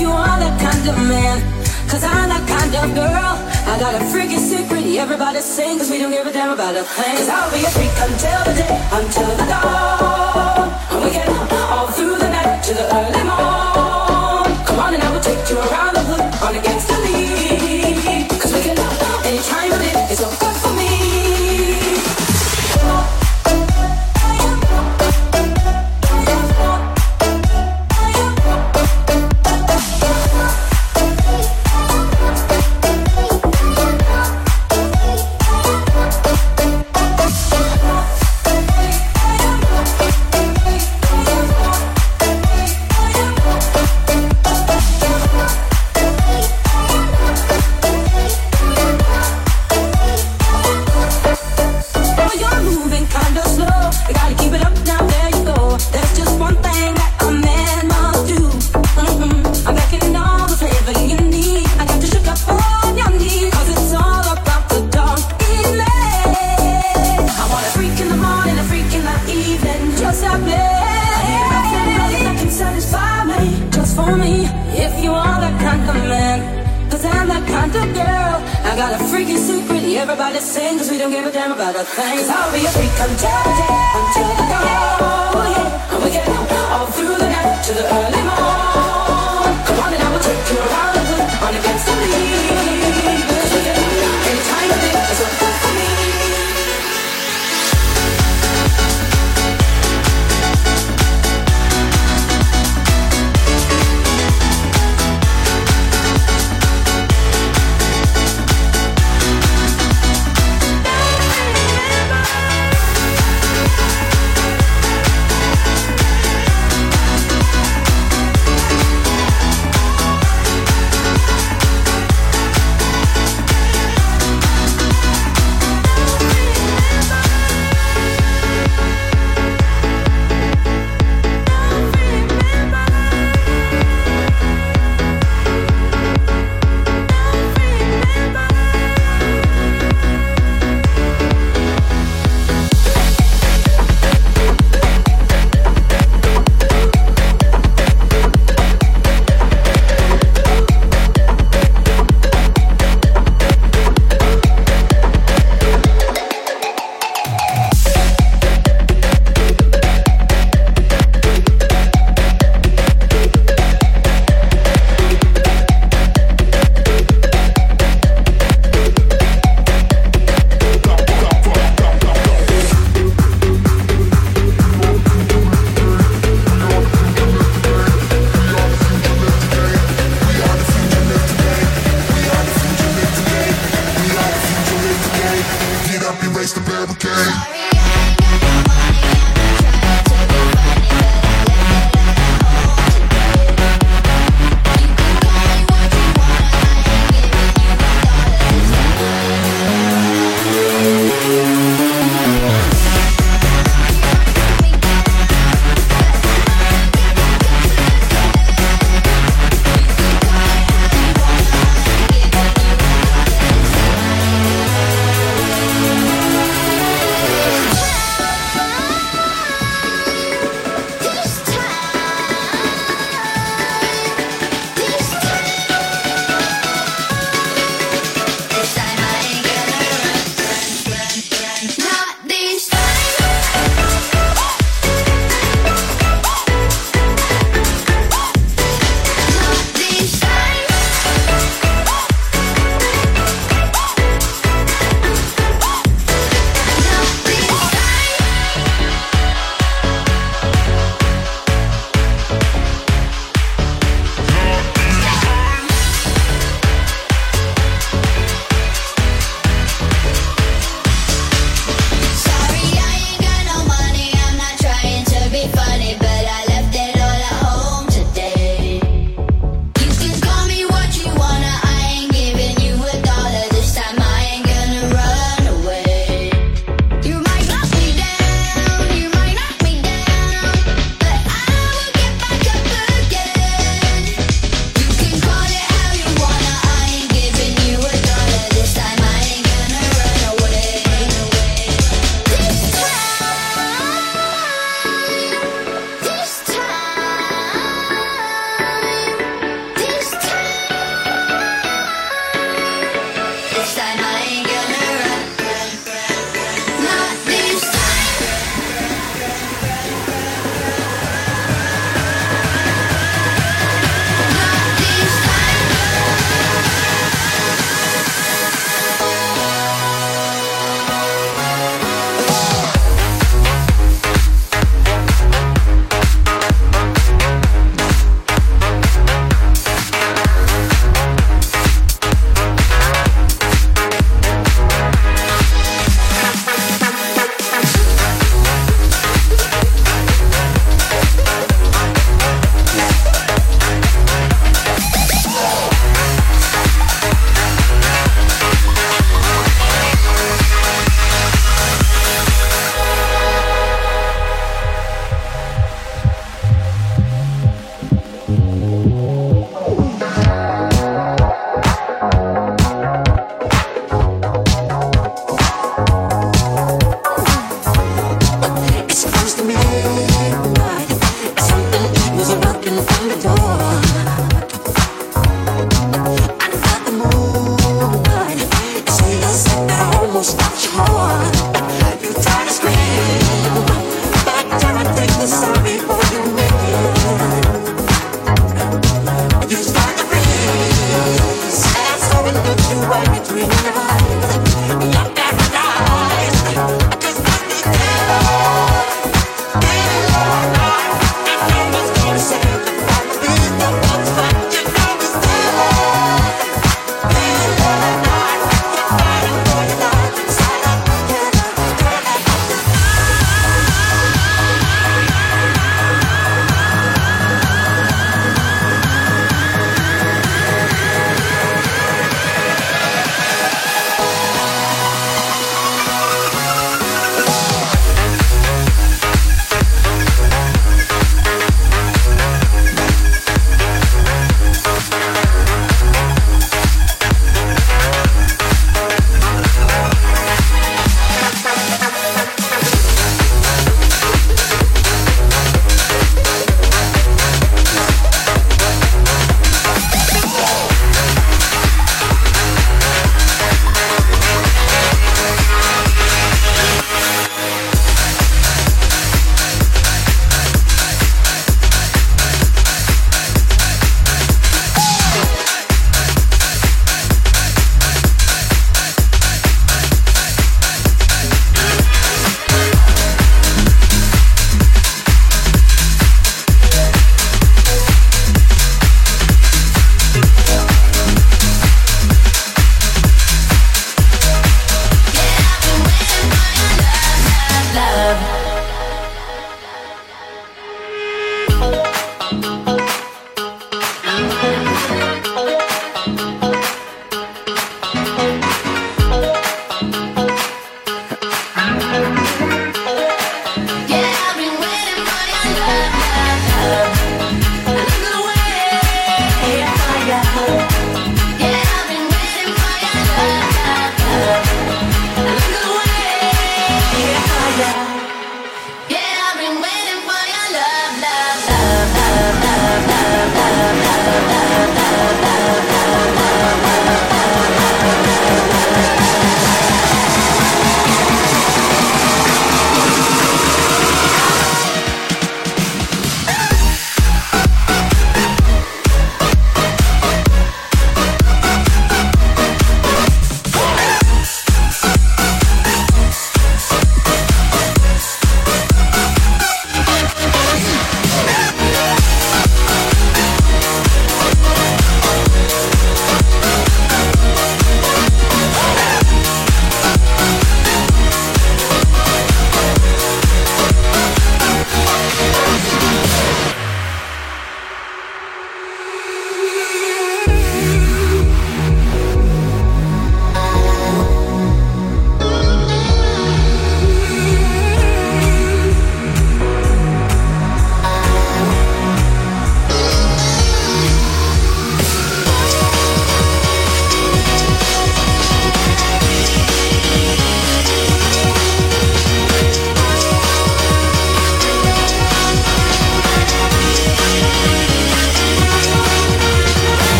you are that kind of man. Cause I'm that kind of girl. I got a freaking secret everybody sing. Cause we don't give a damn about a plan. Cause I'll be a freak until the day, until the dawn. And we get all through the night to the early morn. Come on and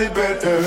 it better.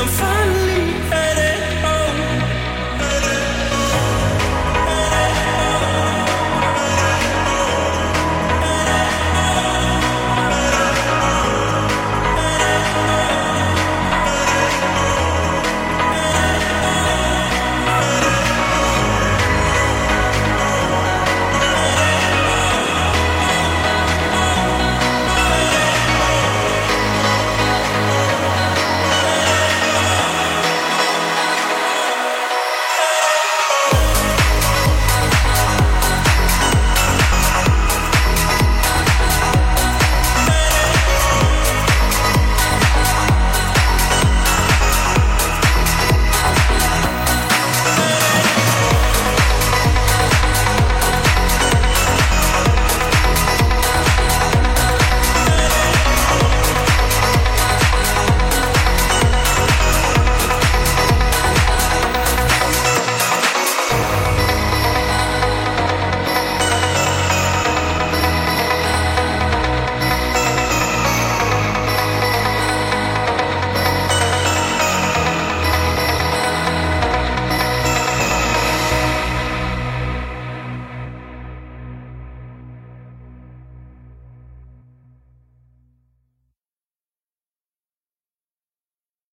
I'm glad